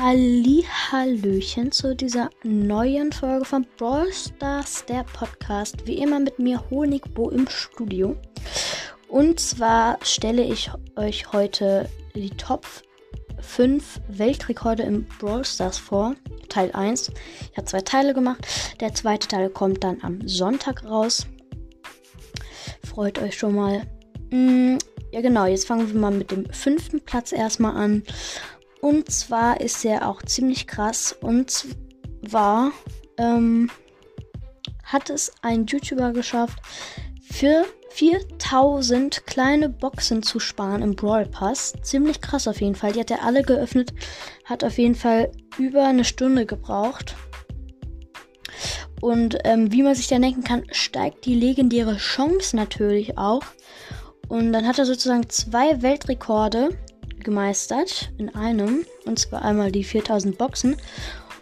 Hallöchen zu dieser neuen Folge von Brawl Stars, der Podcast. Wie immer mit mir Honigbo im Studio. Und zwar stelle ich euch heute die Top 5 Weltrekorde im Brawl Stars vor. Teil 1. Ich habe zwei Teile gemacht. Der zweite Teil kommt dann am Sonntag raus. Freut euch schon mal. Mm, ja genau, jetzt fangen wir mal mit dem fünften Platz erstmal an. Und zwar ist er auch ziemlich krass. Und zwar ähm, hat es ein YouTuber geschafft, für 4000 kleine Boxen zu sparen im Brawl Pass. Ziemlich krass auf jeden Fall. Die hat er alle geöffnet. Hat auf jeden Fall über eine Stunde gebraucht. Und ähm, wie man sich dann denken kann, steigt die legendäre Chance natürlich auch. Und dann hat er sozusagen zwei Weltrekorde gemeistert in einem. Und zwar einmal die 4000 Boxen.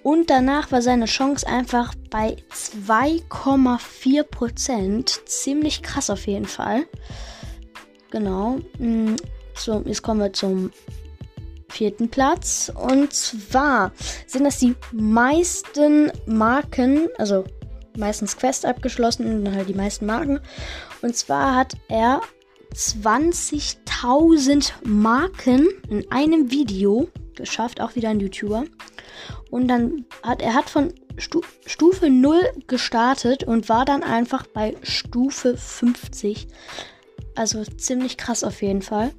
Und danach war seine Chance einfach bei 2,4%. Ziemlich krass auf jeden Fall. Genau. Mm, so, jetzt kommen wir zum vierten Platz. Und zwar sind das die meisten Marken, also meistens Quest abgeschlossen und halt die meisten Marken. Und zwar hat er 20.000 Marken in einem Video geschafft, auch wieder ein YouTuber. Und dann hat er hat von Stu Stufe 0 gestartet und war dann einfach bei Stufe 50. Also ziemlich krass auf jeden Fall.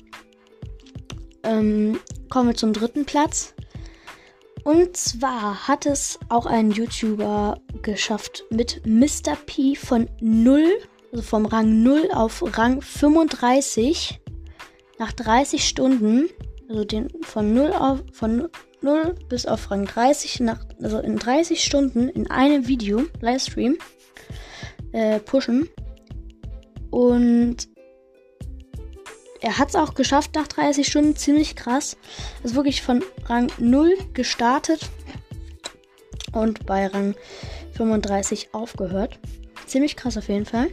Ähm, kommen wir zum dritten Platz. Und zwar hat es auch ein YouTuber geschafft mit Mr. P von 0 also vom Rang 0 auf Rang 35 nach 30 Stunden, also den von 0 auf von 0 bis auf Rang 30 nach also in 30 Stunden in einem Video Livestream äh, pushen und er hat es auch geschafft nach 30 Stunden, ziemlich krass. Also wirklich von Rang 0 gestartet und bei Rang 35 aufgehört. Ziemlich krass auf jeden Fall.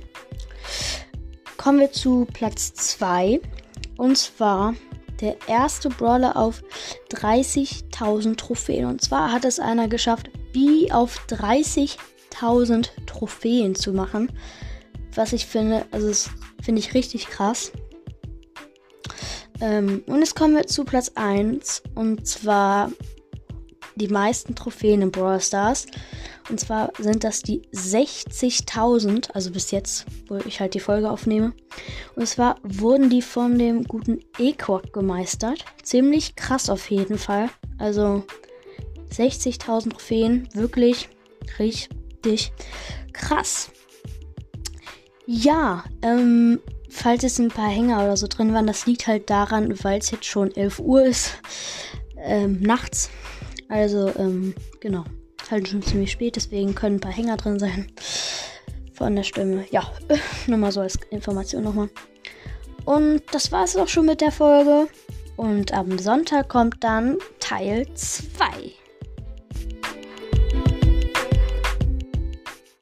Kommen wir zu Platz 2. Und zwar der erste Brawler auf 30.000 Trophäen. Und zwar hat es einer geschafft, B auf 30.000 Trophäen zu machen. Was ich finde, also das finde ich richtig krass. Ähm, und jetzt kommen wir zu Platz 1. Und zwar die meisten Trophäen in Brawl Stars. Und zwar sind das die 60.000, also bis jetzt, wo ich halt die Folge aufnehme. Und zwar wurden die von dem guten Equok gemeistert. Ziemlich krass auf jeden Fall. Also 60.000 Trophäen, wirklich richtig krass. Ja, ähm, falls jetzt ein paar Hänger oder so drin waren, das liegt halt daran, weil es jetzt schon 11 Uhr ist, ähm, nachts. Also, ähm, genau. Halt schon ziemlich spät, deswegen können ein paar Hänger drin sein. Von der Stimme. Ja, nur mal so als Information nochmal. Und das war es auch schon mit der Folge. Und am Sonntag kommt dann Teil 2.